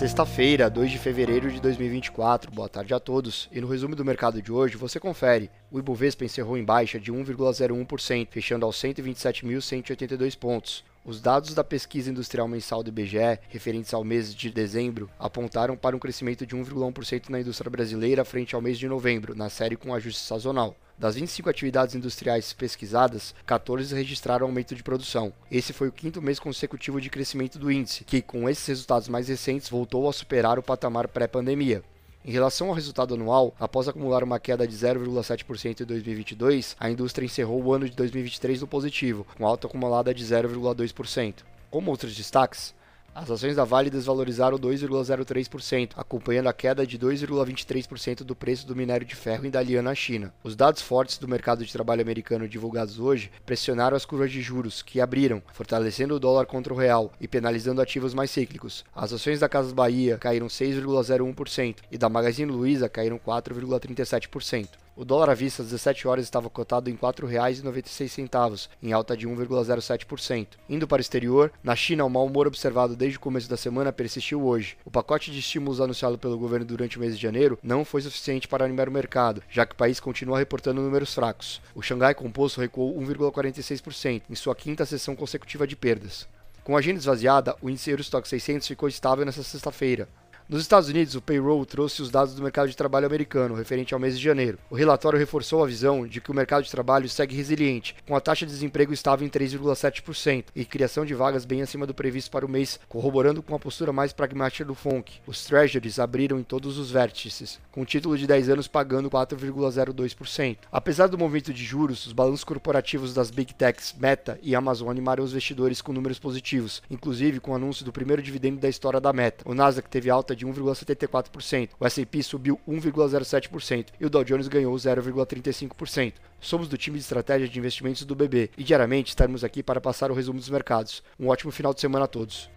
Sexta-feira, 2 de fevereiro de 2024. Boa tarde a todos. E no resumo do mercado de hoje, você confere. O Ibovespa encerrou em baixa de 1,01%, fechando aos 127.182 pontos. Os dados da pesquisa industrial mensal do IBGE, referentes ao mês de dezembro, apontaram para um crescimento de 1,1% na indústria brasileira frente ao mês de novembro, na série com ajuste sazonal. Das 25 atividades industriais pesquisadas, 14 registraram aumento de produção. Esse foi o quinto mês consecutivo de crescimento do índice, que, com esses resultados mais recentes, voltou a superar o patamar pré-pandemia. Em relação ao resultado anual, após acumular uma queda de 0,7% em 2022, a indústria encerrou o ano de 2023 no positivo, com alta acumulada de 0,2%. Como outros destaques, as ações da Vale desvalorizaram 2,03%, acompanhando a queda de 2,23% do preço do minério de ferro indaliano na China. Os dados fortes do mercado de trabalho americano divulgados hoje pressionaram as curvas de juros, que abriram, fortalecendo o dólar contra o real e penalizando ativos mais cíclicos. As ações da Casas Bahia caíram 6,01% e da Magazine Luiza caíram 4,37%. O dólar à vista às 17 horas estava cotado em R$ 4,96, em alta de 1,07%. Indo para o exterior, na China, o mau humor observado desde o começo da semana persistiu hoje. O pacote de estímulos anunciado pelo governo durante o mês de janeiro não foi suficiente para animar o mercado, já que o país continua reportando números fracos. O Xangai Composto recuou 1,46%, em sua quinta sessão consecutiva de perdas. Com a agenda esvaziada, o índice Eurostock 600 ficou estável nesta sexta-feira. Nos Estados Unidos, o payroll trouxe os dados do mercado de trabalho americano, referente ao mês de janeiro. O relatório reforçou a visão de que o mercado de trabalho segue resiliente, com a taxa de desemprego estável em 3,7% e criação de vagas bem acima do previsto para o mês, corroborando com a postura mais pragmática do FONC. Os treasuries abriram em todos os vértices, com título de 10 anos pagando 4,02%. Apesar do movimento de juros, os balanços corporativos das Big Techs Meta e Amazon animaram os investidores com números positivos, inclusive com o anúncio do primeiro dividendo da história da Meta. O Nasdaq teve alta de de 1,74%, o S&P subiu 1,07% e o Dow Jones ganhou 0,35%. Somos do time de estratégia de investimentos do BB e diariamente estaremos aqui para passar o resumo dos mercados. Um ótimo final de semana a todos.